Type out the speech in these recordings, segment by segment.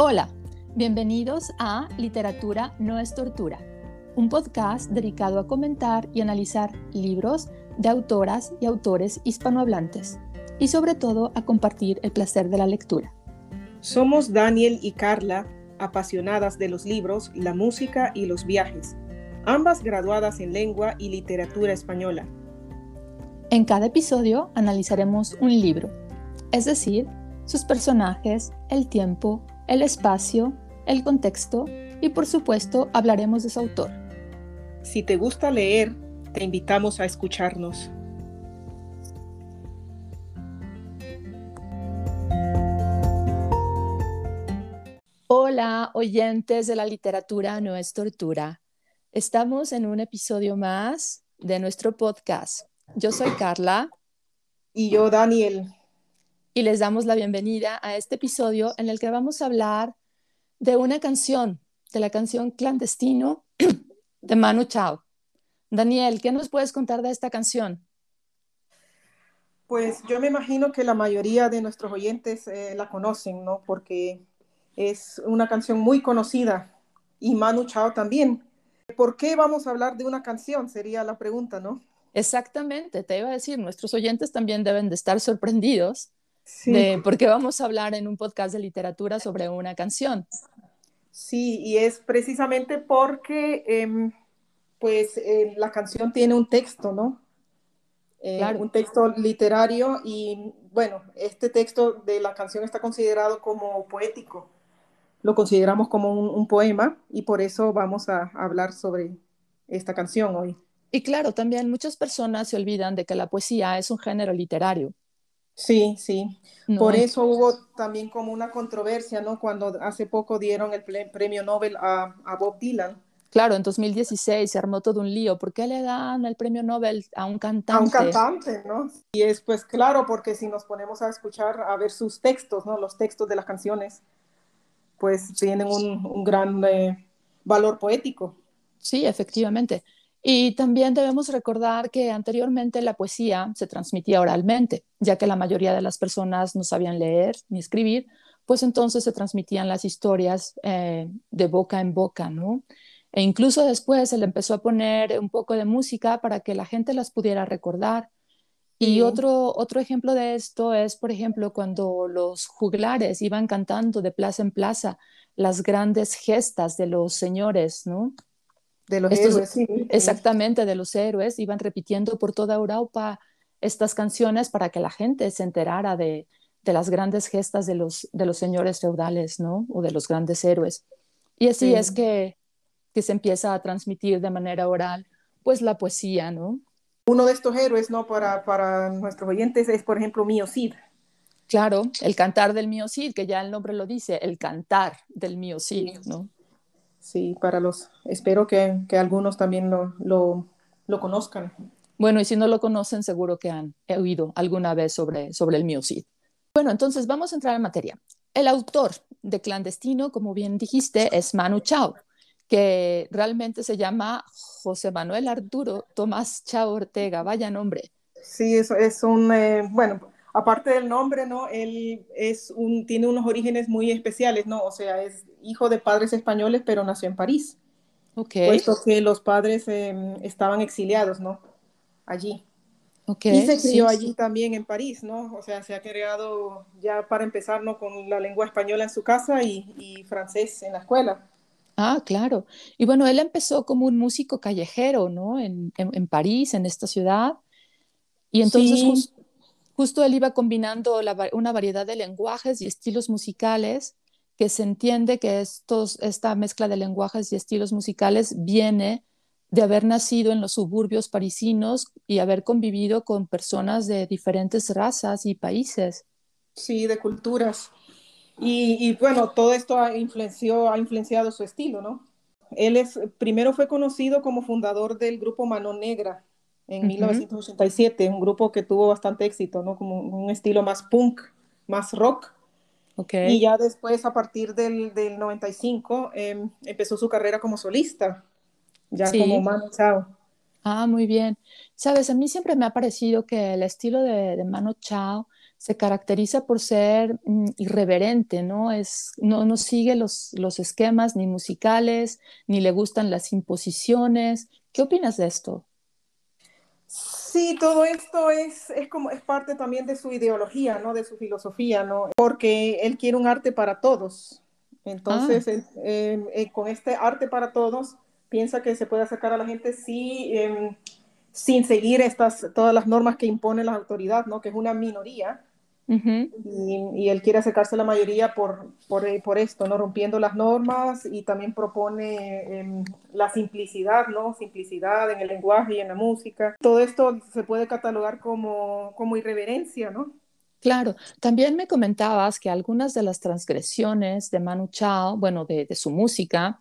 Hola, bienvenidos a Literatura no es tortura, un podcast dedicado a comentar y analizar libros de autoras y autores hispanohablantes y sobre todo a compartir el placer de la lectura. Somos Daniel y Carla, apasionadas de los libros, la música y los viajes, ambas graduadas en lengua y literatura española. En cada episodio analizaremos un libro, es decir, sus personajes, el tiempo, el espacio, el contexto y por supuesto hablaremos de su autor. Si te gusta leer, te invitamos a escucharnos. Hola, oyentes de la literatura no es tortura. Estamos en un episodio más de nuestro podcast. Yo soy Carla. Y yo, Daniel. Y les damos la bienvenida a este episodio en el que vamos a hablar de una canción, de la canción Clandestino de Manu Chao. Daniel, ¿qué nos puedes contar de esta canción? Pues yo me imagino que la mayoría de nuestros oyentes eh, la conocen, ¿no? Porque es una canción muy conocida y Manu Chao también. ¿Por qué vamos a hablar de una canción? Sería la pregunta, ¿no? Exactamente, te iba a decir, nuestros oyentes también deben de estar sorprendidos de por qué vamos a hablar en un podcast de literatura sobre una canción. Sí, y es precisamente porque em, pues eh, la canción tiene un texto, ¿no? Eh, un texto literario y bueno, este texto de la canción está considerado como poético, lo consideramos como un, poema y por eso vamos a hablar sobre esta canción hoy. Y claro, también muchas personas se olvidan de que la poesía es un género literario. Sí, sí. Por eso hubo también como una controversia, ¿no? Cuando hace poco dieron el premio Nobel a, a Bob Dylan Claro, en 2016 se armó todo un lío. ¿Por qué le dan el premio Nobel a un cantante? A un cantante, ¿no? Y es pues claro, porque si nos ponemos a escuchar, a ver sus textos, ¿no? Los textos de las canciones, pues tienen un, gran eh, valor poético. Sí, efectivamente. Y también debemos recordar que anteriormente la poesía se transmitía oralmente, ya que la mayoría de las personas no sabían leer ni escribir, pues entonces se transmitían las historias eh, de boca en boca, ¿no? E incluso después se le empezó a poner un poco de música para que la gente las pudiera recordar. Y otro, otro ejemplo de esto es, por ejemplo, cuando los juglares iban cantando de plaza en plaza las grandes gestas de los señores, ¿no? De los héroes, sí. Exactamente, de los héroes. Iban repitiendo por toda Europa estas canciones para que la gente se enterara de, de las grandes gestas de los, de los señores feudales, ¿no? O de los grandes héroes. Y así es que que se empieza a transmitir de manera oral, pues la poesía, ¿no? Uno de estos héroes, ¿no? Para, para nuestros oyentes es, por ejemplo, Mío Cid. Claro, el cantar del Mío Cid, que ya el nombre lo dice, el cantar del Mío Cid, ¿no? Sí, para los, espero que, que algunos también lo, lo, lo, conozcan. Bueno, y si no lo conocen, seguro que han oído alguna vez sobre, sobre el Mío Cid. Bueno, entonces vamos a entrar en materia. El autor de Clandestino, como bien dijiste, es Manu Chao que realmente se llama José Manuel Arturo Tomás Chao Ortega, vaya nombre. Sí, eso es un, eh, bueno, aparte del nombre, ¿no? Él es un, tiene unos orígenes muy especiales, ¿no? O sea, es hijo de padres españoles, pero nació en París. Ok. Puesto que los padres em, estaban exiliados, ¿no? Allí. Okay, y se crió allí también en París, ¿no? O sea, se ha creado ya para empezar, ¿no? Con la lengua española en su casa y, y francés en la escuela. Ah, claro. Y bueno, él empezó como un músico callejero, ¿no? En, París, en esta ciudad. Y entonces justo él iba combinando una variedad de lenguajes y estilos musicales que se entiende que estos, esta mezcla de lenguajes y estilos musicales viene de haber nacido en los suburbios parisinos y haber convivido con personas de diferentes razas y países. Sí, de culturas. Y, bueno, todo esto ha, influenció, ha influenciado su estilo, ¿no? Él es, primero fue conocido como fundador del grupo Mano Negra en 1987, un grupo que tuvo bastante éxito, ¿no? Como un estilo más punk, más rock. Okay. Y ya después, a partir del, del 95, em, empezó su carrera como solista, ya como Mano Chao. Ah, muy bien. Sabes, a mí siempre me ha parecido que el estilo de, de Mano Chao se caracteriza por ser mm, irreverente, ¿no? Es, no, no sigue los, los esquemas ni musicales, ni le gustan las imposiciones. ¿Qué opinas de esto? Sí, todo esto es, es, como, es parte también de su ideología, ¿no? De su filosofía, ¿no? Porque él quiere un arte para todos. Entonces, ah. eh, con este arte para todos, piensa que se puede acercar a la gente sí, em, sin seguir estas, todas las normas que impone la autoridad, ¿no? Que es una minoría y, él quiere acercarse a la mayoría por, por, eh, por, esto, ¿no? Rompiendo las normas y también propone em, la simplicidad, ¿no? Simplicidad en el lenguaje y en la música. Todo esto se puede catalogar como, como irreverencia, ¿no? Claro, también me comentabas que algunas de las transgresiones de Manu Chao, bueno, de, de su música,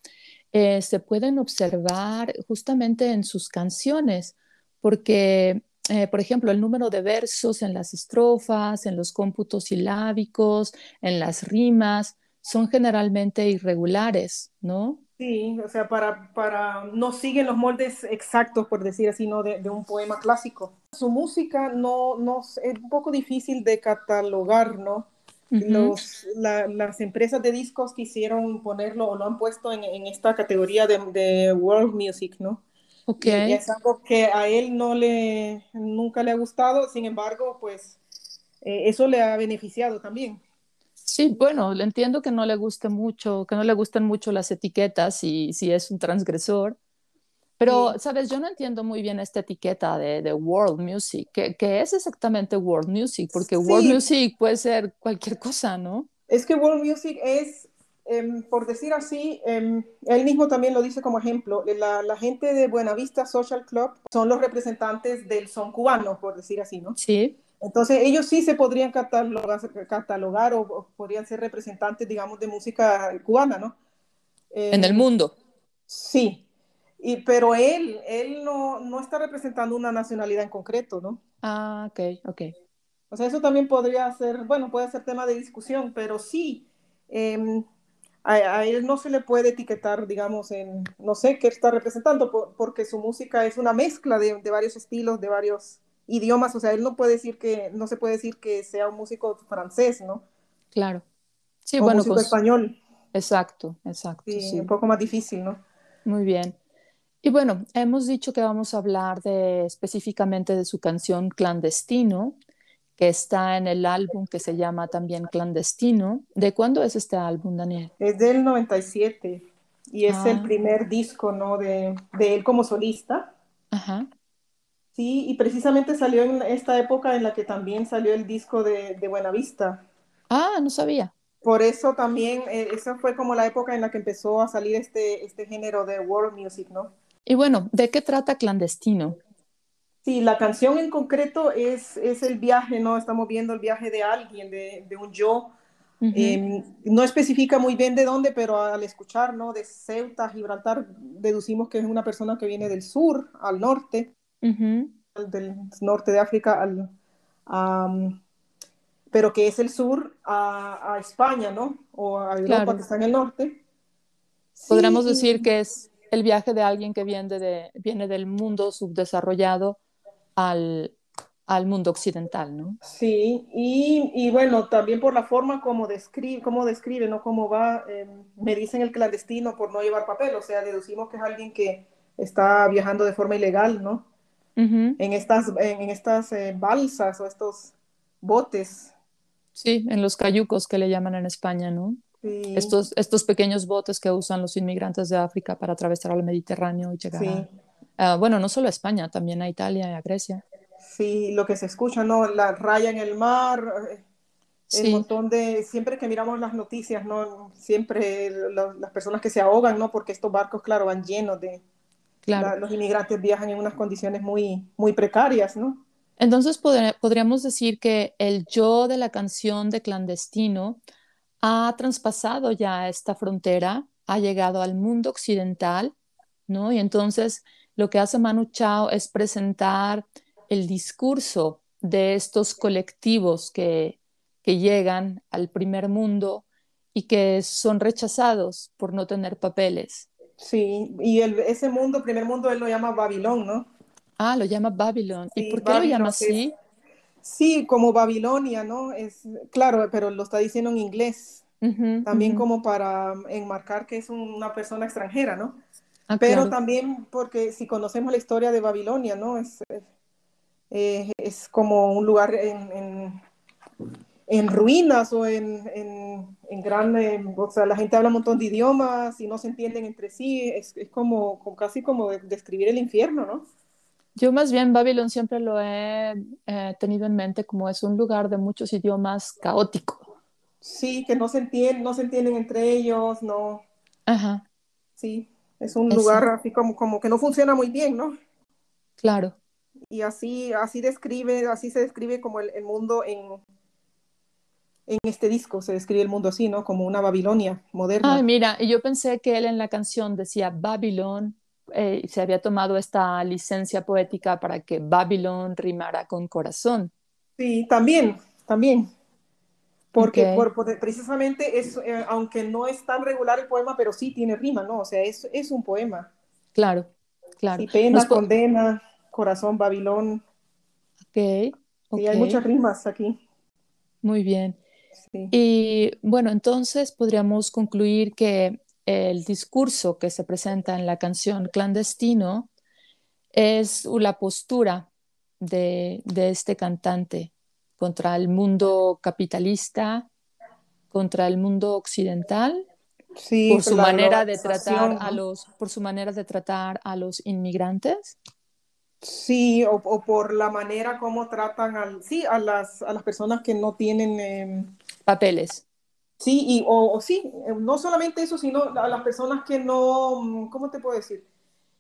eh, se pueden observar justamente en sus canciones, porque eh, por ejemplo, el número de versos en las estrofas, en los cómputos silábicos, en las rimas, son generalmente irregulares, ¿no? Sí, o sea, para, para no siguen los moldes exactos, por decir así, ¿no? De, un poema clásico. Su música no, no es un poco difícil de catalogar, ¿no? Los, las empresas de discos quisieron ponerlo o lo han puesto en, en esta categoría de, de, world music, ¿no? Okay. Y es algo que a él no le, nunca le ha gustado, sin embargo, pues eh, eso le ha beneficiado también. Sí, bueno, le entiendo que no le guste mucho, que no le gusten mucho las etiquetas y si es un transgresor. Pero, sabes, yo no entiendo muy bien esta etiqueta de, de world music. ¿Qué, ¿Qué, es exactamente world music? Porque world music puede ser cualquier cosa, ¿no? Es que world music es Em, por decir así, em, él mismo también lo dice como ejemplo, eh, la, gente de Buenavista Social Club son los representantes del son cubano, por decir así, ¿no? Sí. Entonces ellos sí se podrían catalogar, catalogar o, podrían ser representantes, digamos, de música cubana, ¿no? en el mundo. Sí, y, pero él, él no, no, está representando una nacionalidad en concreto, ¿no? Ah, ok, ok. O sea, eso también podría ser, bueno, puede ser tema de discusión, pero sí, a, él no se le puede etiquetar, digamos, en, no sé qué está representando, porque su música es una mezcla de, varios estilos, de varios idiomas, o sea, él no puede decir que, no se puede decir que sea un músico francés, ¿no? Claro. Sí, o bueno, músico pues, español. Exacto, exacto. Sí, un poco más difícil, ¿no? Muy bien. Y bueno, hemos dicho que vamos a hablar de específicamente de su canción Clandestino, que está en el álbum que se llama también Clandestino. ¿De cuándo es este álbum, Daniel? Es del 97 y es el ah. primer disco, ¿no? De, de, él como solista. Ajá. Sí, y precisamente salió en esta época en la que también salió el disco de, de Buenavista. Ah, no sabía. Por eso también, eh, esa fue como la época en la que empezó a salir este, este género de world music, ¿no? Y bueno, ¿de qué trata Clandestino? Sí, la canción en concreto es, es el viaje, ¿no? Estamos viendo el viaje de alguien, de, de un yo. Em, no especifica muy bien de dónde, pero al escuchar, ¿no? De Ceuta, Gibraltar, deducimos que es una persona que viene del sur al norte, del norte de África, al, pero que es el sur a, a España, ¿no? O a Europa, que está en el norte. Podríamos decir que es el viaje de alguien que viene, de, viene del mundo subdesarrollado al, al mundo occidental, ¿no? Sí, y, y, bueno, también por la forma como describe, como describe ¿no? Cómo va, em, me dicen el clandestino por no llevar papel, o sea, deducimos que es alguien que está viajando de forma ilegal, ¿no? En estas, en, estas eh, balsas o estos botes. Sí, en los cayucos que le llaman en España, ¿no? Sí. Estos, estos pequeños botes que usan los inmigrantes de África para atravesar el Mediterráneo y llegar a Ah, bueno, no solo a España, también a Italia y a Grecia. Sí, lo que se escucha, ¿no? La raya en el mar, eh, el montón de, siempre que miramos las noticias, ¿no? Siempre las personas que se ahogan, ¿no? Porque estos barcos, claro, van llenos de, claro. los inmigrantes viajan en unas condiciones muy, muy precarias, ¿no? Entonces podríamos decir que el yo de la canción de clandestino ha traspasado ya esta frontera, ha llegado al mundo occidental, ¿no? Y entonces lo que hace Manu Chao es presentar el discurso de estos colectivos que, que llegan al primer mundo y que son rechazados por no tener papeles. Sí, y ese mundo, primer mundo, él lo llama Babilón, ¿no? Ah, lo llama Babylon. ¿Y por qué lo llama así? sí, como Babilonia, ¿no? Es claro, pero lo está diciendo en inglés. también como para enmarcar que es una persona extranjera, ¿no? Ah, pero también porque si conocemos la historia de Babilonia, ¿no? Es, eh, es como un lugar en, en, ruinas o en, en, en gran, o sea, la gente habla un montón de idiomas y no se entienden entre sí, es, es como, casi como describir el infierno, ¿no? Yo más bien Babilón siempre lo he eh, tenido en mente como es un lugar de muchos idiomas caótico. Sí, que no se entienden, no se entienden entre ellos, no. Ajá. Sí, es un lugar así como, como que no funciona muy bien, ¿no? Claro. Y así, así describe, así se describe como el, mundo en, en este disco, se describe el mundo así, ¿no? Como una Babilonia moderna. Ay, mira, y yo pensé que él en la canción decía Babilón eh, se había tomado esta licencia poética para que Babylon rimara con corazón. Sí, también, también. Porque por, precisamente es, eh, aunque no es tan regular el poema, pero sí tiene rima, ¿no? O sea, es, es un poema. Claro, claro. Y pena, condena, corazón, Babilón. Ok. Y hay muchas rimas aquí. Muy bien. Y bueno, entonces podríamos concluir que el discurso que se presenta en la canción Clandestino es la postura de, este cantante contra el mundo capitalista, contra el mundo occidental, por su manera de tratar a los, por su manera de tratar a los inmigrantes. Sí, o, por la manera como tratan al, sí, a, las, a las personas que no tienen em, papeles. Sí, y, o, sí, eh, no solamente eso, sino a las personas que no, mm, ¿cómo te puedo decir?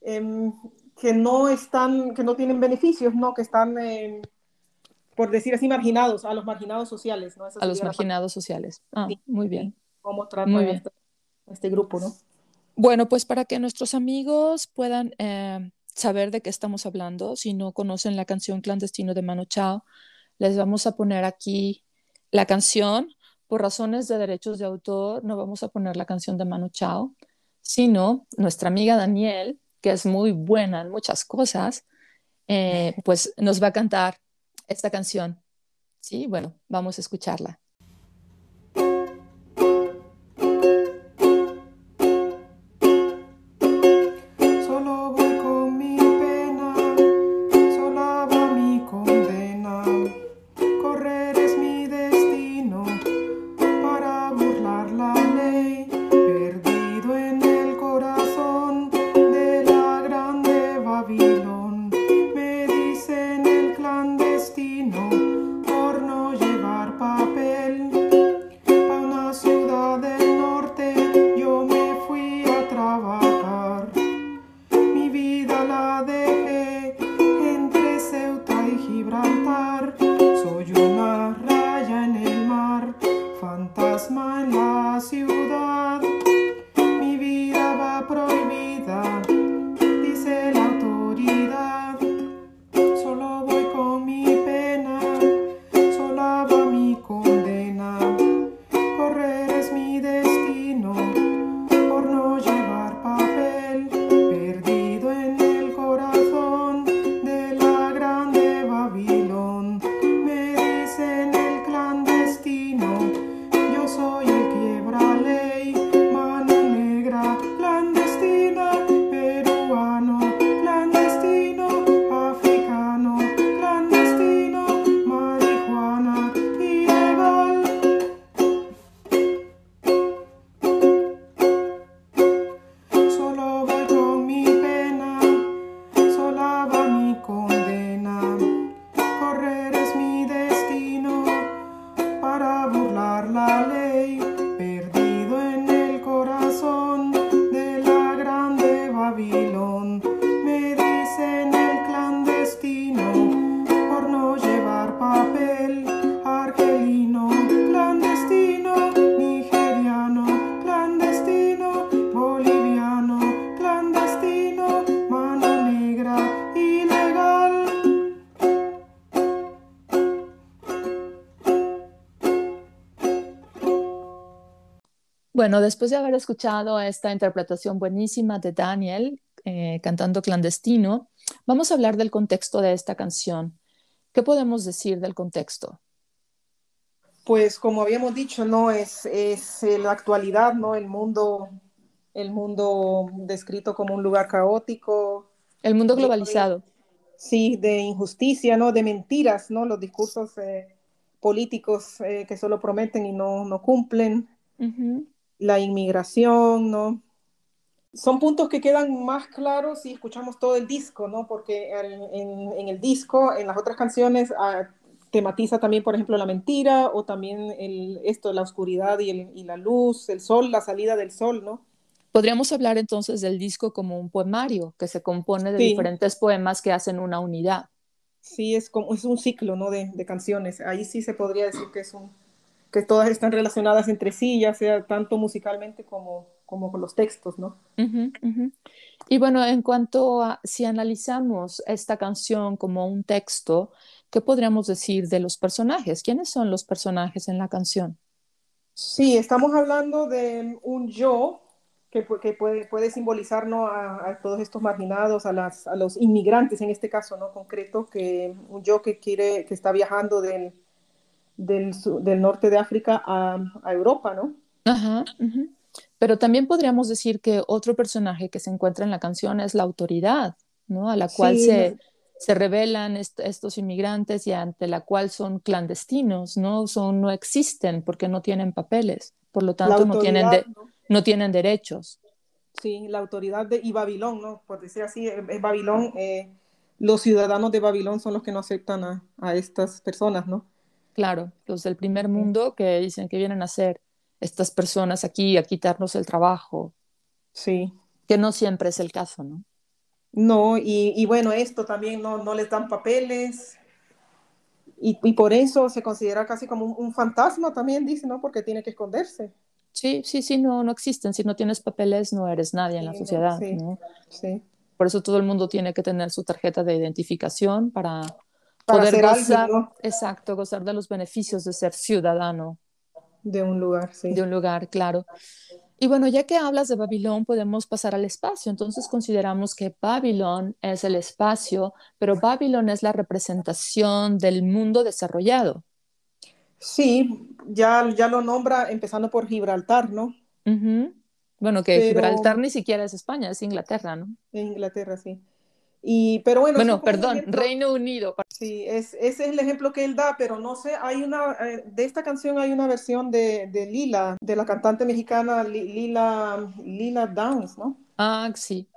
Em, que no están, que no tienen beneficios, ¿no? Que están, em, por decir así, marginados, a los marginados sociales, ¿no? a los marginados sociales. Ah, muy bien. ¿Cómo bien. Este, este, grupo, no? Bueno, pues para que nuestros amigos puedan eh, saber de qué estamos hablando, si no conocen la canción Clandestino de Mano Chao, les vamos a poner aquí la canción por razones de derechos de autor, no vamos a poner la canción de Manu Chao, sino nuestra amiga Daniel, que es muy buena en muchas cosas, eh, pues nos va a cantar esta canción. Sí, bueno, vamos a escucharla. Bueno, después de haber escuchado esta interpretación buenísima de Daniel eh, cantando clandestino, vamos a hablar del contexto de esta canción. ¿Qué podemos decir del contexto? Pues como habíamos dicho, no es, es la actualidad, ¿no? El mundo, el mundo descrito como un lugar caótico. El mundo globalizado. sí, de injusticia, ¿no? De mentiras, ¿no? Los discursos eh, políticos eh, que solo prometen y no, no cumplen. La inmigración, ¿no? Son puntos que quedan más claros si escuchamos todo el disco, ¿no? Porque en, en el disco, en las otras canciones, ah, tematiza también, por ejemplo, la mentira o también el, esto, la oscuridad y, el, y, la luz, el sol, la salida del sol, ¿no? Podríamos hablar entonces del disco como un poemario que se compone de diferentes poemas que hacen una unidad. Sí, es, como, es un ciclo ¿no? de, de canciones. Ahí sí se podría decir que, es un, que todas están relacionadas entre sí, ya sea tanto musicalmente como, como con los textos, ¿no? Y bueno, en cuanto a si analizamos esta canción como un texto, ¿qué podríamos decir de los personajes? ¿Quiénes son los personajes en la canción? Sí, estamos hablando de un yo que, que puede, puede, simbolizar ¿no? a, todos estos marginados, a, las, a, los inmigrantes en este caso, ¿no? Concreto, que un yo que quiere, que está viajando del, del, del norte de África a, a Europa, ¿no? Ajá, Pero también podríamos decir que otro personaje que se encuentra en la canción es la autoridad, ¿no? A la cual se, se revelan estos inmigrantes y ante la cual son clandestinos, no son no existen porque no tienen papeles, por lo tanto no tienen ¿no? tienen derechos. Sí, la autoridad de y Babilón, no, por decir así, es Babilón. Eh, los ciudadanos de Babilón son los que no aceptan a, a, estas personas, ¿no? Claro, los del primer mundo que dicen que vienen a ser estas personas aquí a quitarnos el trabajo. Sí. Que no siempre es el caso, ¿no? No, y, y, bueno, esto también no, no les dan papeles. Y, y, por eso se considera casi como un, un, fantasma también, dice, ¿no? Porque tiene que esconderse. Sí, sí, sí, no, no existen. Si no tienes papeles, no eres nadie en la sociedad. Sí, ¿no? sí. Por eso todo el mundo tiene que tener su tarjeta de identificación para, para poder gozar, exacto, gozar de los beneficios de ser ciudadano. De un lugar, sí. De un lugar, claro. Y bueno, ya que hablas de Babilón, podemos pasar al espacio. Entonces consideramos que Babilón es el espacio, pero Babilón es la representación del mundo desarrollado. Sí, ya, ya lo nombra empezando por Gibraltar, ¿no? Uh -huh. Bueno, que pero... Gibraltar ni siquiera es España, es Inglaterra, ¿no? Inglaterra, sí. Y, pero bueno, bueno perdón, Reino Unido. Sí, es, ese es el ejemplo que él da, pero no sé, hay una, eh, de esta canción hay una versión de, de, Lila, de la cantante mexicana Lila, Lila Downs, ¿no? Ah, sí.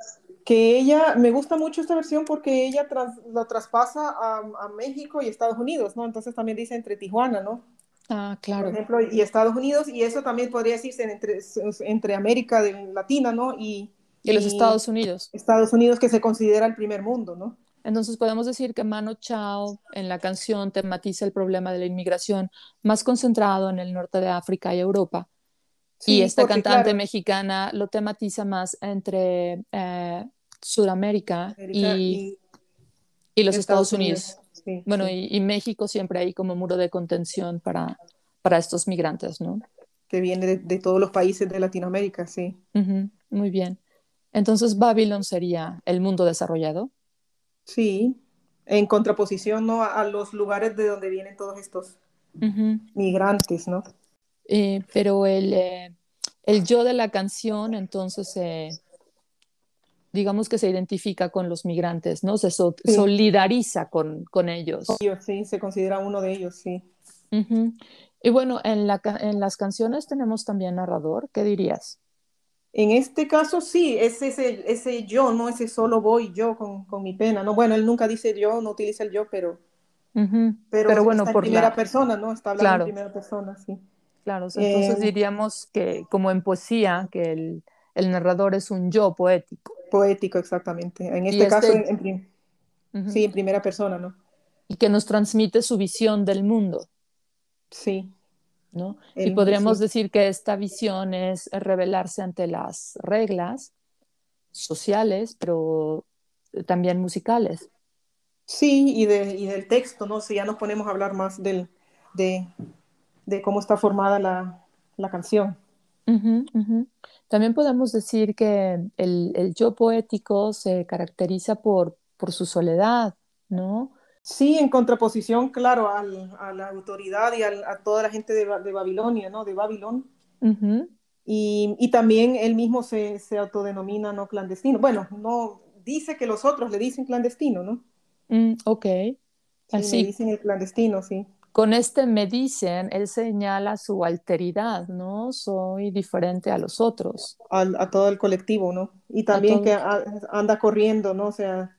Que ella, me gusta mucho esta versión porque ella tras, lo traspasa a, a, México y Estados Unidos, ¿no? Entonces también dice entre Tijuana, ¿no? Ah, claro. Por ejemplo, y Estados Unidos, y eso también podría decirse entre, entre América Latina, ¿no? Y, y los Estados Unidos. Estados Unidos que se considera el primer mundo, ¿no? Entonces podemos decir que Mano Chao en la canción tematiza el problema de la inmigración más concentrado en el norte de África y Europa. Sí, y esta porque, cantante claro, mexicana lo tematiza más entre eh, Sudamérica y, y, y, los Estados, Estados Unidos. Unidos. Sí, bueno, sí. Y, y, México siempre hay como muro de contención para, para estos migrantes, ¿no? Que viene de, de todos los países de Latinoamérica, sí. Uh -huh, muy bien. Entonces, Babylon sería el mundo desarrollado. Sí, en contraposición ¿no? a, los lugares de donde vienen todos estos uh -huh. migrantes, ¿no? Eh, pero el, eh, el, yo de la canción, entonces, eh, digamos que se identifica con los migrantes, ¿no? Se so sí. solidariza con, con ellos. Sí, se considera uno de ellos, sí. Uh -huh. Y bueno, en, la, en las canciones tenemos también narrador, ¿qué dirías? En este caso sí, es ese, ese yo, no ese solo voy yo con, con, mi pena, ¿no? Bueno, él nunca dice yo, no utiliza el yo, pero, uh -huh. pero, pero bueno, está por en primera la... persona, ¿no? Está hablando claro. en primera persona, sí. Claro, o sea, entonces eh, diríamos que como en poesía, que el, el, narrador es un yo poético. Poético, exactamente. En este, este... caso, en, en uh -huh. sí, en primera persona, ¿no? Y que nos transmite su visión del mundo. Sí. ¿No? El, y podríamos sí. decir que esta visión es revelarse ante las reglas sociales, pero también musicales. Sí, y, de, y del texto, ¿no? Si ya nos ponemos a hablar más del, de, de cómo está formada la, la canción. También podemos decir que el, yo poético se caracteriza por, por su soledad, ¿no? Sí, en contraposición, claro, a la autoridad y a toda la gente de, Babilonia, ¿no? De Babilón. y, también él mismo se, se, autodenomina no clandestino. Bueno, no dice que los otros le dicen clandestino, ¿no? Mm, ok. Así. me dicen el clandestino, sí. Con este me dicen, él señala su alteridad, ¿no? Soy diferente a los otros. A, todo el colectivo, ¿no? Y también que anda corriendo, ¿no? O sea.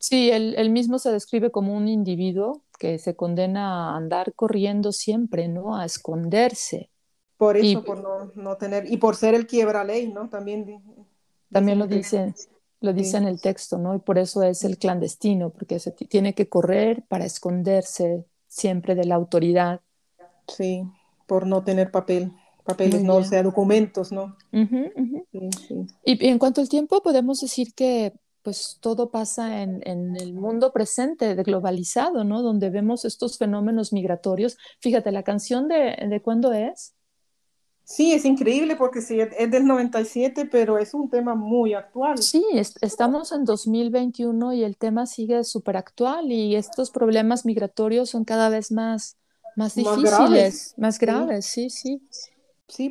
Sí, él, mismo se describe como un individuo que se condena a andar corriendo siempre, ¿no? A esconderse. Por eso, por no, no, tener, y por ser el quiebra ley, ¿no? También. También lo dice, lo dice en el texto, ¿no? Y por eso es el clandestino, porque se tiene que correr para esconderse siempre de la autoridad. Sí, por no tener papel, papeles, no, o sea, documentos, ¿no? Y en cuanto al tiempo, podemos decir que pues todo pasa en, en, el mundo presente, de globalizado, ¿no? Donde vemos estos fenómenos migratorios. Fíjate, la canción de, de cuándo es? Sí, es increíble porque sí, es del 97, pero es un tema muy actual. Sí, estamos en 2021 y el tema sigue súper actual y estos problemas migratorios son cada vez más, más difíciles, más graves, sí, sí. sí.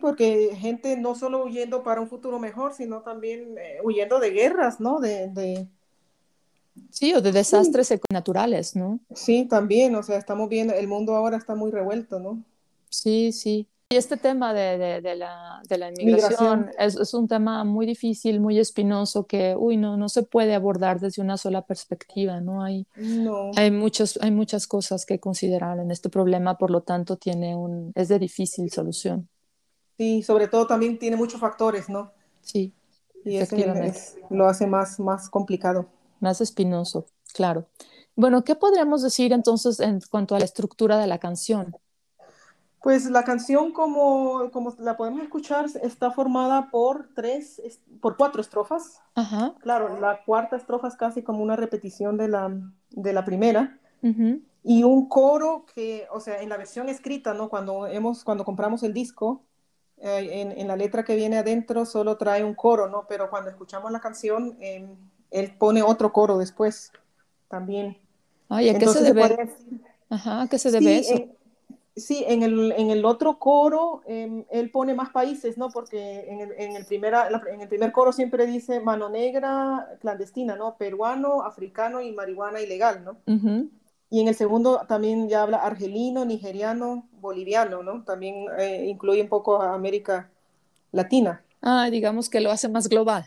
Porque gente no solo huyendo para un futuro mejor, sino también eh, huyendo de guerras, ¿no? De, Sí, o de desastres naturales, ¿no? Sí, también, o sea, estamos viendo, el mundo ahora está muy revuelto, ¿no? Sí, sí. Y este tema de, de, la, de la, inmigración es, es, un tema muy difícil, muy espinoso, que, uy, no, no se puede abordar desde una sola perspectiva, ¿no? Hay, no. hay, muchos, hay muchas cosas que considerar en este problema, por lo tanto, tiene un, es de difícil solución. Sí, sobre todo también tiene muchos factores, ¿no? Sí. Y eso lo hace más, más complicado. Más espinoso, claro. Bueno, ¿qué podríamos decir entonces en cuanto a la estructura de la canción? Pues la canción, como, como la podemos escuchar, está formada por tres, por cuatro estrofas. Ajá. Claro, la cuarta estrofa es casi como una repetición de la, de la primera. Y un coro que, o sea, en la versión escrita, ¿no? Cuando, hemos, cuando compramos el disco, eh, en, en, la letra que viene adentro solo trae un coro, ¿no? Pero cuando escuchamos la canción, em, él pone otro coro después también. Ay, ¿a qué se debe? Ajá, ¿a qué se debe eso? Sí, en el, en el otro coro em, él pone más países, ¿no? Porque en el, en, el primera, en el primer coro siempre dice mano negra clandestina, ¿no? Peruano, africano y marihuana ilegal, ¿no? Y en el segundo también ya habla argelino, nigeriano, boliviano, ¿no? También eh, incluye un poco a América Latina. Ah, digamos que lo hace más global.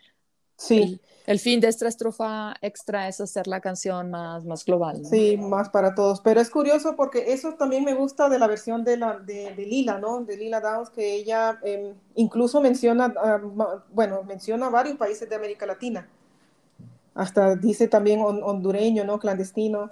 Sí el fin de esta estrofa extra es hacer la canción más, más global. Sí, más para todos. Pero es curioso porque eso también me gusta de la versión de, la, de, Lila, ¿no? De Lila Downs, que ella em, incluso menciona, ah, bueno, menciona varios países de América Latina. Hasta dice también hondureño, ¿no? Clandestino.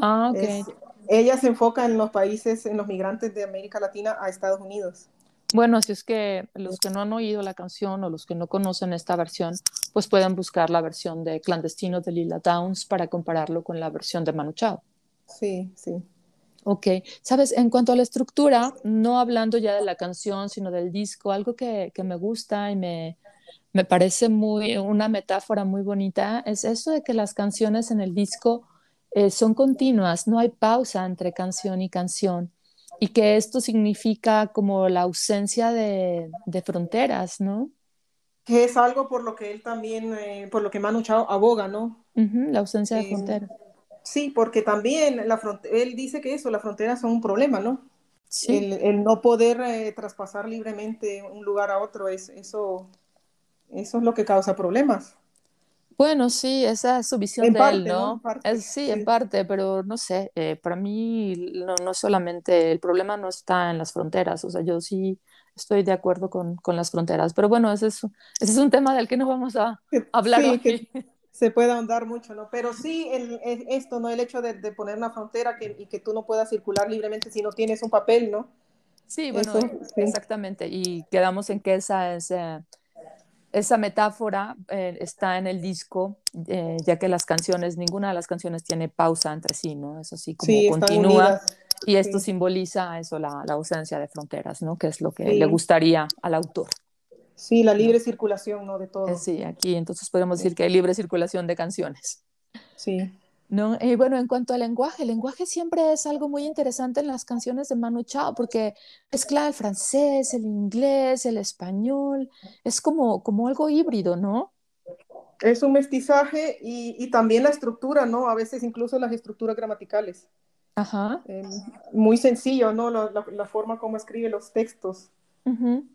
Ah, ok. ella se enfoca en los países, en los migrantes de América Latina a Estados Unidos. Bueno, si es que los que no han oído la canción o los que no conocen esta versión, pues pueden buscar la versión de Clandestino de Lila Downs para compararlo con la versión de Manu Chao. Sí, sí. Ok, sabes, en cuanto a la estructura, no hablando ya de la canción, sino del disco, algo que, que me gusta y me, me parece muy, una metáfora muy bonita, es eso de que las canciones en el disco eh, son continuas, no hay pausa entre canción y canción y que esto significa como la ausencia de, fronteras, ¿no? Que es algo por lo que él también, eh, por lo que Manu Chao aboga, ¿no? la ausencia de eh, fronteras. Sí, porque también la él dice que eso, las fronteras son un problema, ¿no? Sí. El, no poder eh, traspasar libremente un lugar a otro, es, eso, eso es lo que causa problemas. Bueno, sí, esa es su visión de él, ¿no? sí, en parte, pero no sé, eh, para mí no, no solamente, el problema no está en las fronteras, o sea, yo sí estoy de acuerdo con, con las fronteras, pero bueno, ese es, ese es un tema del que no vamos a hablar sí, Que se puede ahondar mucho, ¿no? Pero sí, el, esto, ¿no? El hecho de, de poner una frontera que, y que tú no puedas circular libremente si no tienes un papel, ¿no? Sí, bueno, exactamente, y quedamos en que esa es... Eh, esa metáfora eh, está en el disco, eh, ya que las canciones, ninguna de las canciones tiene pausa entre sí, ¿no? Es así como continúa. Y esto simboliza eso, la, ausencia de fronteras, ¿no? Que es lo que le gustaría al autor. Sí, la libre circulación, ¿no? De todo. Eh, sí, aquí entonces podemos decir que hay libre circulación de canciones. Sí. ¿No? Y bueno, en cuanto al lenguaje, el lenguaje siempre es algo muy interesante en las canciones de Manu Chao, porque mezcla el francés, el inglés, el español, es como, como algo híbrido, ¿no? Es un mestizaje y, y también la estructura, ¿no? A veces incluso las estructuras gramaticales. Ajá. Eh, muy sencillo, ¿no? La, la, la, forma como escribe los textos. Uh -huh.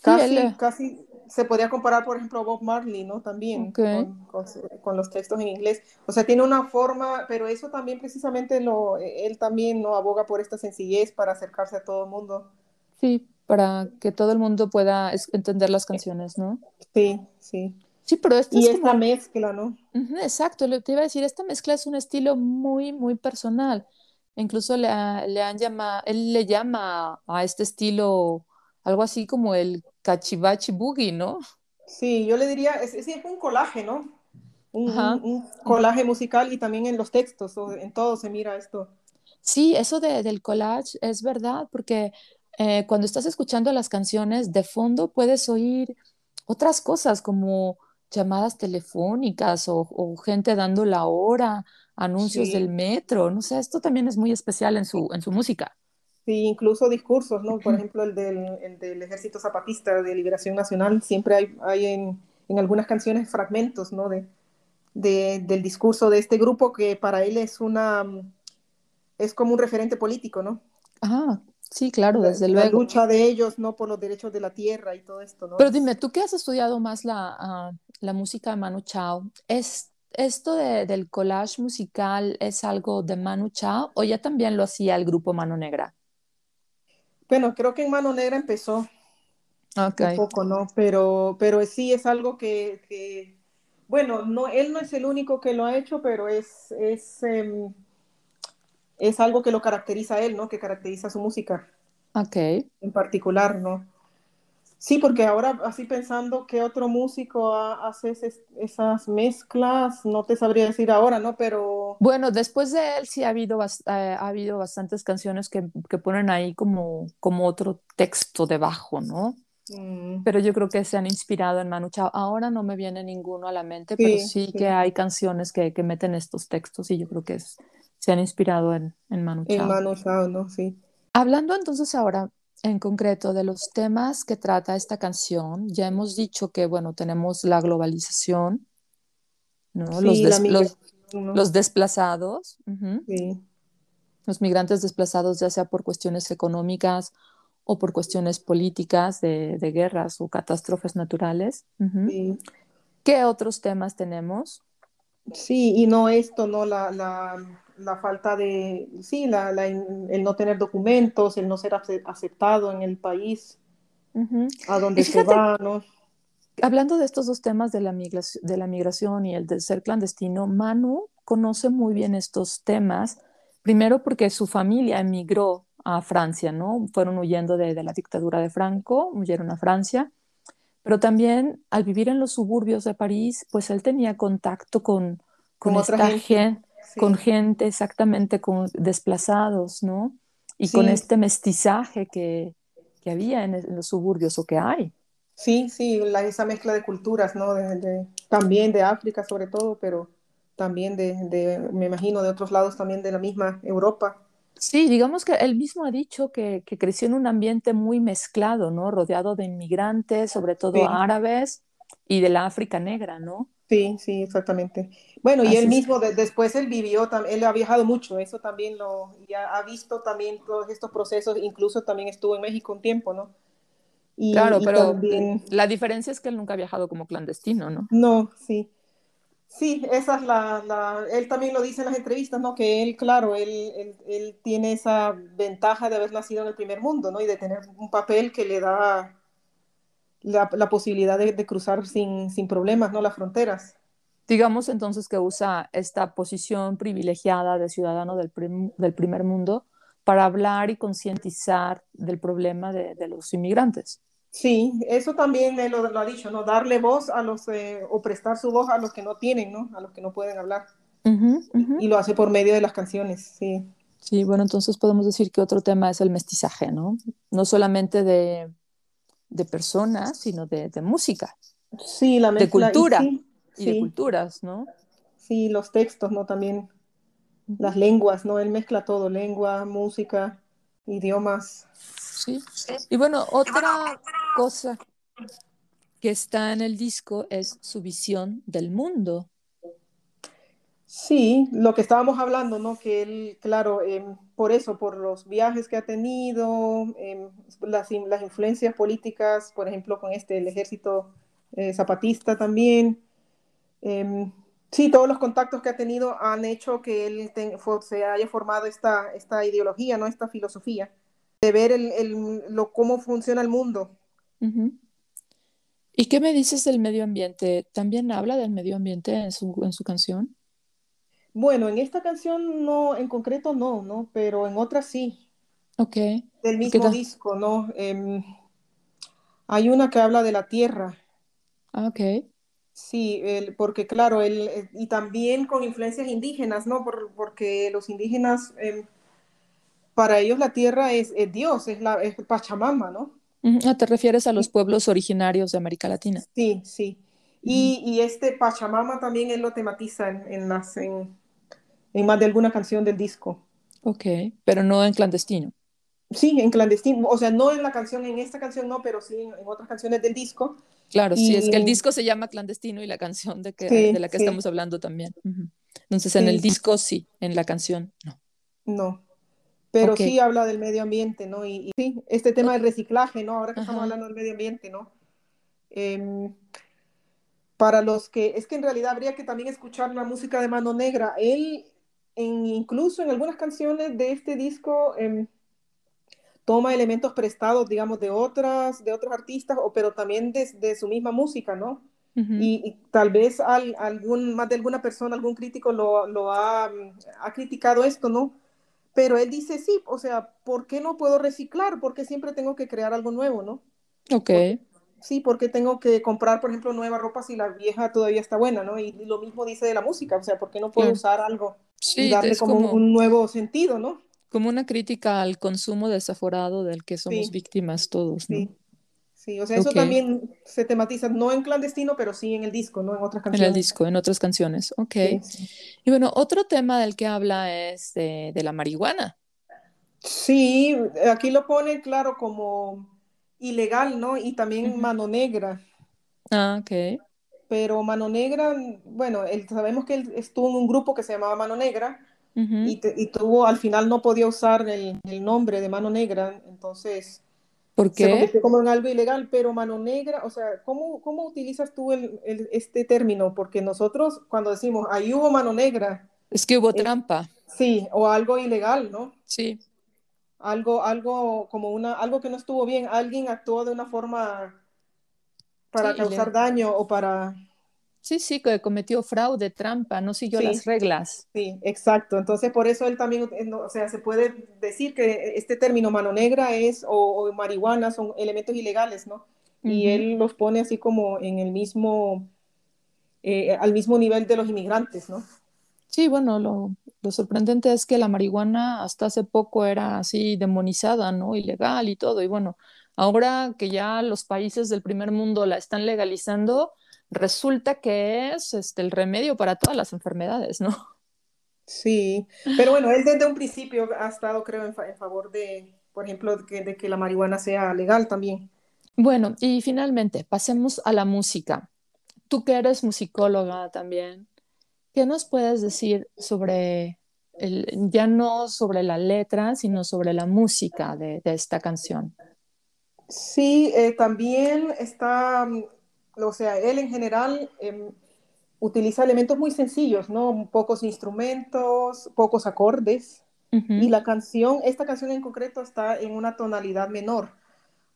Casi, sí, él... casi se podría comparar, por ejemplo, a Bob Marley, ¿no? También okay. con, con, con, los textos en inglés. O sea, tiene una forma, pero eso también precisamente lo, él también no aboga por esta sencillez para acercarse a todo el mundo. Sí, para que todo el mundo pueda entender las canciones, ¿no? Sí, sí. Sí, pero esto y es esta como... mezcla, ¿no? Uh -huh, exacto, te iba a decir, esta mezcla es un estilo muy, muy personal. Incluso le, le han llamado, él le llama a este estilo algo así como el cachivachi boogie, ¿no? Sí, yo le diría, es, es, un colaje, ¿no? Un, un, un, colaje musical y también en los textos, en todo se mira esto. Sí, eso de, del collage es verdad, porque eh, cuando estás escuchando las canciones, de fondo puedes oír otras cosas como llamadas telefónicas o, o gente dando la hora, anuncios Sí. del metro, no sé, esto también es muy especial en su, en su música. Sí, incluso discursos, ¿no? Por ejemplo, el del, el del Ejército Zapatista de Liberación Nacional, siempre hay, hay en, en algunas canciones fragmentos, ¿no? De, de, del discurso de este grupo que para él es una, es como un referente político, ¿no? Ah, sí, claro, La, desde la luego. lucha de ellos, ¿no? Por los derechos de la tierra y todo esto, ¿no? Pero dime, tú que has estudiado más la, uh, la música de Manu Chao, ¿es esto de, del collage musical es algo de Manu Chao o ya también lo hacía el grupo Mano Negra? Bueno, creo que en Mano Negra empezó okay. un poco, ¿no? Pero, pero sí es algo que, que, bueno, no, él no es el único que lo ha hecho, pero es, es, eh, es algo que lo caracteriza a él, ¿no? Que caracteriza su música. Ok. En particular, ¿no? Sí, porque ahora así pensando qué otro músico hace ese, esas mezclas, no te sabría decir ahora, ¿no? Pero... Bueno, después de él sí ha habido, eh, ha habido bastantes canciones que, que, ponen ahí como, como otro texto debajo, ¿no? Mm. Pero yo creo que se han inspirado en Manu Chao. Ahora no me viene ninguno a la mente, sí, pero sí, sí, que hay canciones que, que, meten estos textos y yo creo que es, se han inspirado en, en Manu Chao. En Manu Chao, ¿no? Sí. Hablando entonces ahora en concreto de los temas que trata esta canción, ya hemos dicho que, bueno, tenemos la globalización, ¿no? Sí, los, des los, desplazados, uh -huh. sí. los migrantes desplazados, ya sea por cuestiones económicas o por cuestiones políticas de, de guerras o catástrofes naturales. Uh -huh. sí. ¿Qué otros temas tenemos? Sí, y no esto, ¿no? La, la, la falta de, sí, la, la, el no tener documentos, el no ser aceptado en el país uh -huh. a donde fíjate, se va, ¿no? Hablando de estos dos temas de la, migración, de la migración y el de ser clandestino, Manu conoce muy bien estos temas, primero porque su familia emigró a Francia, ¿no? Fueron huyendo de, de la dictadura de Franco, huyeron a Francia, pero también al vivir en los suburbios de París, pues él tenía contacto con, con esta gente sí. con gente exactamente con desplazados, ¿no? Y sí. con este mestizaje que, que había en, en, los suburbios o que hay. Sí, sí, la, esa mezcla de culturas, ¿no? De, de, también de África sobre todo, pero también de, de, me imagino, de otros lados también de la misma Europa. Sí, digamos que él mismo ha dicho que, que, creció en un ambiente muy mezclado, ¿no? Rodeado de inmigrantes, sobre todo sí. árabes y de la África negra, ¿no? Sí, sí, exactamente. Bueno, Así y él mismo, de, después él vivió, él ha viajado mucho, eso también lo, ya ha visto también todos estos procesos, incluso también estuvo en México un tiempo, ¿no? Y, claro, y pero también... la diferencia es que él nunca ha viajado como clandestino, ¿no? No, sí. Sí, esa es la, la, él también lo dice en las entrevistas, ¿no? Que él, claro, él, él, él, tiene esa ventaja de haber nacido en el primer mundo, ¿no? Y de tener un papel que le da la, la posibilidad de, de, cruzar sin, sin problemas, ¿no? Las fronteras. Digamos entonces que usa esta posición privilegiada de ciudadano del, prim, del primer mundo para hablar y concientizar del problema de, de, los inmigrantes. Sí, eso también lo, lo, ha dicho, ¿no? Darle voz a los, eh, o prestar su voz a los que no tienen, ¿no? A los que no pueden hablar. Uh -huh, uh -huh. Y lo hace por medio de las canciones, sí. Sí, bueno, entonces podemos decir que otro tema es el mestizaje, ¿no? No solamente de, de personas, sino de, música. Sí, la mezcla. De cultura. Y, de culturas, ¿no? Sí, los textos, ¿no? También las lenguas, ¿no? Él mezcla todo, lengua, música, idiomas. Sí. Y bueno, otra cosa que está en el disco es su visión del mundo. Sí, lo que estábamos hablando, ¿no? Que él, claro, em, por eso, por los viajes que ha tenido, em, las, las, influencias políticas, por ejemplo, con este, el ejército eh, zapatista también. Em, sí, todos los contactos que ha tenido han hecho que él se haya formado esta, esta ideología, ¿no? Esta filosofía de ver el, lo, cómo funciona el mundo. ¿Y qué me dices del medio ambiente? ¿También habla del medio ambiente en su, en su canción? Bueno, en esta canción no, en concreto no, ¿no? Pero en otras sí. Ok. Del mismo disco, ¿no? Em, hay una que habla de la tierra. Ah, ok. Sí, porque claro, el, eh, y también con influencias indígenas, ¿no? porque los indígenas, em, para ellos la tierra es, Dios, es, la, es Pachamama, ¿no? Ah, ¿Te refieres a los pueblos originarios de América Latina? Sí, sí. Y, y este Pachamama también él lo tematiza en, en las, en, en más de alguna canción del disco. Ok, pero no en clandestino. Sí, en clandestino, o sea, no en la canción, en esta canción no, pero sí en, otras canciones del disco. Claro, sí, es que el disco se llama Clandestino y la canción de, que, de la que estamos hablando también. Entonces, en el disco sí, en la canción no. No, pero sí habla del medio ambiente, ¿no? Y, sí, este tema del reciclaje, ¿no? Ahora que estamos hablando del medio ambiente, ¿no? Eh, para los que, es que en realidad habría que también escuchar la música de Mano Negra. Él incluso en algunas canciones de este disco em, toma elementos prestados, digamos, de otras, de otros artistas, o, pero también de, su misma música, ¿no? y, tal vez algún, más de alguna persona, algún crítico lo, ha, ha, criticado esto, ¿no? Pero él dice, sí, o sea, ¿por qué no puedo reciclar? ¿Por qué siempre tengo que crear algo nuevo, ¿no? Ok. Sí, porque tengo que comprar, por ejemplo, nueva ropa si la vieja todavía está buena, ¿no? Y, lo mismo dice de la música, o sea, ¿por qué no puedo usar algo y darle como, un nuevo sentido, ¿no? Como una crítica al consumo desaforado del que somos víctimas todos, ¿no? Sí. Sí, o sea, eso también se tematiza, no en clandestino, pero sí en el disco, ¿no? En otras canciones. En el disco, en otras canciones, ok. Y bueno, otro tema del que habla es de, la marihuana. Sí, aquí lo pone claro como ilegal, ¿no? Y también mano negra. Ah, ok pero Mano Negra, bueno, él, sabemos que él estuvo en un grupo que se llamaba Mano Negra y, tuvo, al final no podía usar el, nombre de Mano Negra, entonces ¿Por qué? se convirtió como en algo ilegal, pero Mano Negra, o sea, ¿cómo, cómo utilizas tú el, este término? Porque nosotros cuando decimos, ahí hubo Mano Negra. Es que hubo trampa. Sí, o algo ilegal, ¿no? Sí. Algo, algo como una, algo que no estuvo bien, alguien actuó de una forma para causar daño o para... Sí, sí, que cometió fraude, trampa, no siguió las reglas. Sí, exacto. Entonces, por eso él también, eh, o sea, se puede decir que este término mano negra es, o, marihuana, son elementos ilegales, ¿no? Y él los pone así como en el mismo, eh, al mismo nivel de los inmigrantes, ¿no? Sí, bueno, lo, lo, sorprendente es que la marihuana hasta hace poco era así demonizada, ¿no? Ilegal y todo. Y bueno, Ahora que ya los países del primer mundo la están legalizando, resulta que es este, el remedio para todas las enfermedades, ¿no? Sí, pero bueno, él desde un principio ha estado, creo, en, favor de, por ejemplo, de que, la marihuana sea legal también. Bueno, y finalmente, pasemos a la música. Tú que eres musicóloga también, ¿qué nos puedes decir sobre, el, ya no sobre la letra, sino sobre la música de esta canción? Sí, eh, también está, mm, o sea, él en general em, utiliza elementos muy sencillos, ¿no? Pocos instrumentos, pocos acordes. Y la canción, esta canción en concreto está en una tonalidad menor.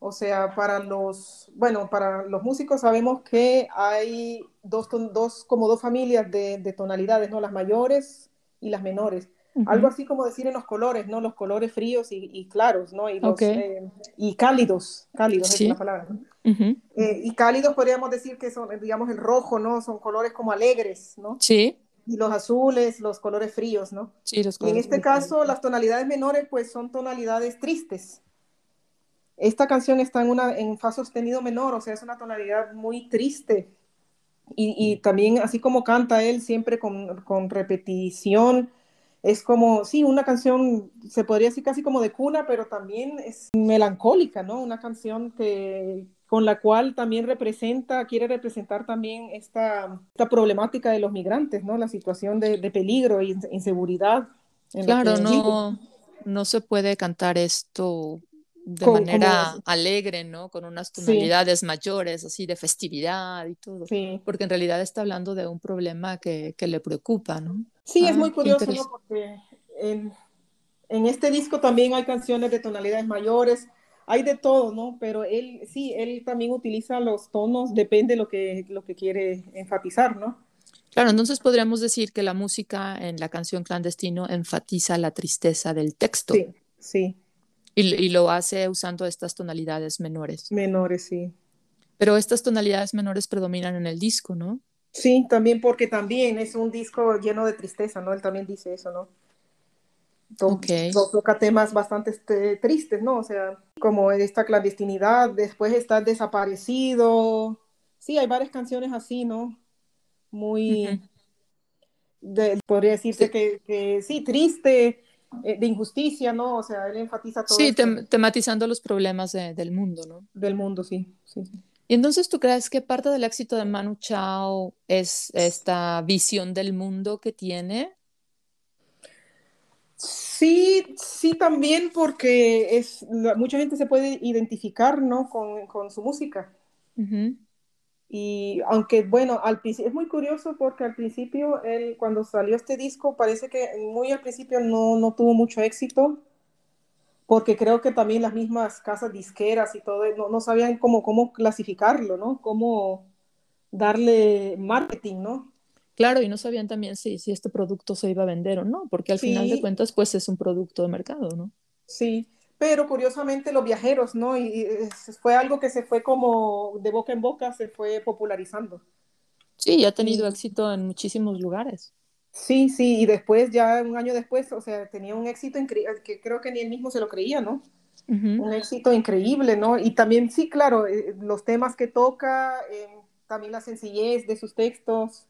O sea, para los, bueno, para los músicos sabemos que hay dos, dos como dos familias de, de tonalidades, ¿no? Las mayores y las menores. Algo así como decir en los colores, ¿no? Los colores fríos y, claros, ¿no? Y, los, eh, y cálidos, cálidos es la palabra. Eh, y cálidos podríamos decir que son, digamos, el rojo, ¿no? Son colores como alegres, ¿no? Sí. Y los azules, los colores fríos, ¿no? Sí, los colores Y en este caso, las tonalidades menores, pues son tonalidades tristes. Esta canción está en, una, en fa sostenido menor, o sea, es una tonalidad muy triste. Y, también, así como canta él, siempre con, con, repetición, es como, sí, una canción, se podría decir casi como de cuna, pero también es melancólica, ¿no? Una canción que, con la cual también representa, quiere representar también esta, esta problemática de los migrantes, ¿no? La situación de, de peligro e inseguridad. claro, no, no se puede cantar esto de manera alegre, ¿no? Con unas tonalidades mayores, así de festividad y todo. Sí. Porque en realidad está hablando de un problema que, que le preocupa, ¿no? Sí, es ah, muy curioso, ¿no? Porque en, en, este disco también hay canciones de tonalidades mayores, hay de todo, ¿no? Pero él, sí, él también utiliza los tonos, depende de lo que, lo que quiere enfatizar, ¿no? Claro, entonces podríamos decir que la música en la canción clandestino enfatiza la tristeza del texto. Sí, sí. Y, lo hace usando estas tonalidades menores. Menores, sí. Pero estas tonalidades menores predominan en el disco, ¿no? Sí, también porque también es un disco lleno de tristeza, ¿no? Él también dice eso, ¿no? Okay. Toca temas bastante este, tristes, ¿no? O sea, como esta clandestinidad, después estar desaparecido. Sí, hay varias canciones así, ¿no? Muy, podría decirse que, que, sí, triste, de injusticia, ¿no? O sea, él enfatiza todo. Sí, tematizando los problemas del mundo, ¿no? Del mundo, sí. sí, Y entonces, ¿tú crees que parte del éxito de Manu Chao es esta visión del mundo que tiene? Sí, sí, también porque es, mucha gente se puede identificar, ¿no? Con, con su música. Y aunque, bueno, al es muy curioso porque al principio, él, cuando salió este disco, parece que muy al principio no, no tuvo mucho éxito, porque creo que también las mismas casas disqueras y todo, no, no sabían cómo, cómo clasificarlo, ¿no? Cómo darle marketing, ¿no? Claro, y no sabían también si, si este producto se iba a vender o no, porque al final de cuentas, pues es un producto de mercado, ¿no? Sí, pero curiosamente los viajeros, ¿no? Y, fue algo que se fue como de boca en boca, se fue popularizando. Sí, ha tenido éxito en muchísimos lugares. Sí, sí, y después, ya un año después, o sea, tenía un éxito increíble, que creo que ni él mismo se lo creía, ¿no? Un éxito increíble, ¿no? Y también, sí, claro, eh, los temas que toca, eh, también la sencillez de sus textos,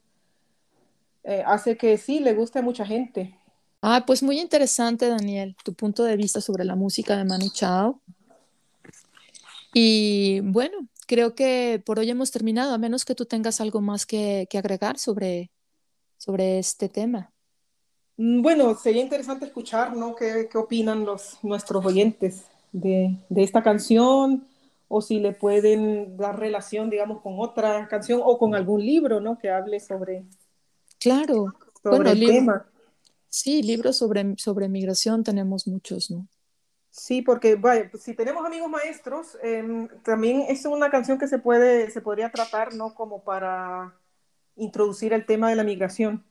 eh, hace que sí, le guste a mucha gente. Ah, pues muy interesante, Daniel, tu punto de vista sobre la música de Manu Chao. Y bueno, creo que por hoy hemos terminado, a menos que tú tengas algo más que, agregar sobre, sobre este tema. Mm, bueno, sería interesante escuchar, ¿no? ¿Qué, opinan los, nuestros oyentes de, esta canción? O si le pueden dar relación, digamos, con otra canción o con algún libro, ¿no? Que hable sobre, claro. sobre el tema. Sí, libros sobre, sobre migración tenemos muchos, ¿no? Sí, porque vaya, pues, si tenemos amigos maestros, em, también es una canción que se puede, se podría tratar, ¿no? Como para introducir el tema de la migración.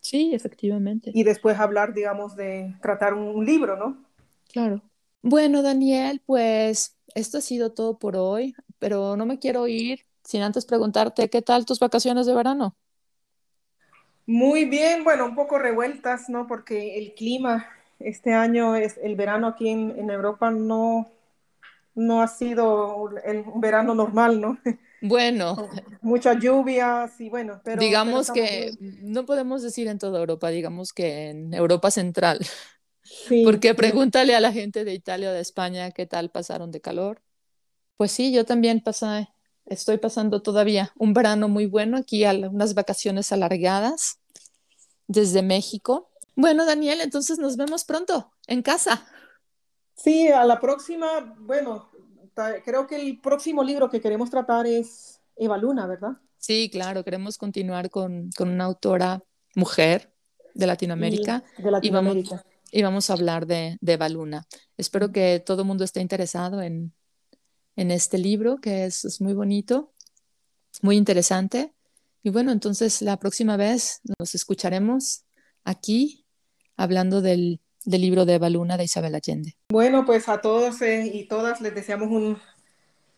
Sí, efectivamente. Y después hablar, digamos, de tratar un, libro, ¿no? Claro. Bueno, Daniel, pues esto ha sido todo por hoy, pero no me quiero ir sin antes preguntarte, ¿qué tal tus vacaciones de verano? Muy bien, bueno, un poco revueltas, ¿no? Porque el clima este año, es, el verano aquí en, Europa no, no ha sido un verano normal, ¿no? Bueno. Muchas lluvias y bueno, pero... Digamos que no podemos decir en toda Europa, digamos que en Europa Central. Sí, Porque pregúntale a la gente de Italia o de España qué tal pasaron de calor. Pues sí, yo también pasé Estoy pasando todavía un verano muy bueno aquí, a unas vacaciones alargadas desde México. Bueno, Daniel, entonces nos vemos pronto en casa. Sí, a la próxima, bueno, creo que el próximo libro que queremos tratar es Eva Luna, ¿verdad? Sí, claro, queremos continuar con, una autora mujer de Latinoamérica. de Latinoamérica. Y vamos, a hablar de, de Eva Luna. Espero que todo el mundo esté interesado en, en este libro, que es, muy bonito, muy interesante. Y bueno, entonces la próxima vez nos escucharemos aquí hablando del, libro de Baluna de Isabel Allende. Bueno, pues a todos eh, y todas les deseamos un,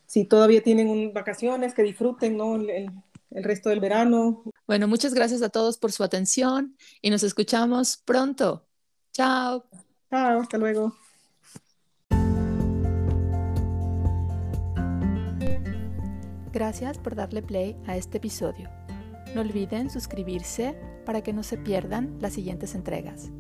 si todavía tienen un, vacaciones, que disfruten ¿no? el, el resto del verano. Bueno, muchas gracias a todos por su atención y nos escuchamos pronto. Chao. Chao, hasta luego. Gracias por darle play a este episodio. No olviden suscribirse para que no se pierdan las siguientes entregas.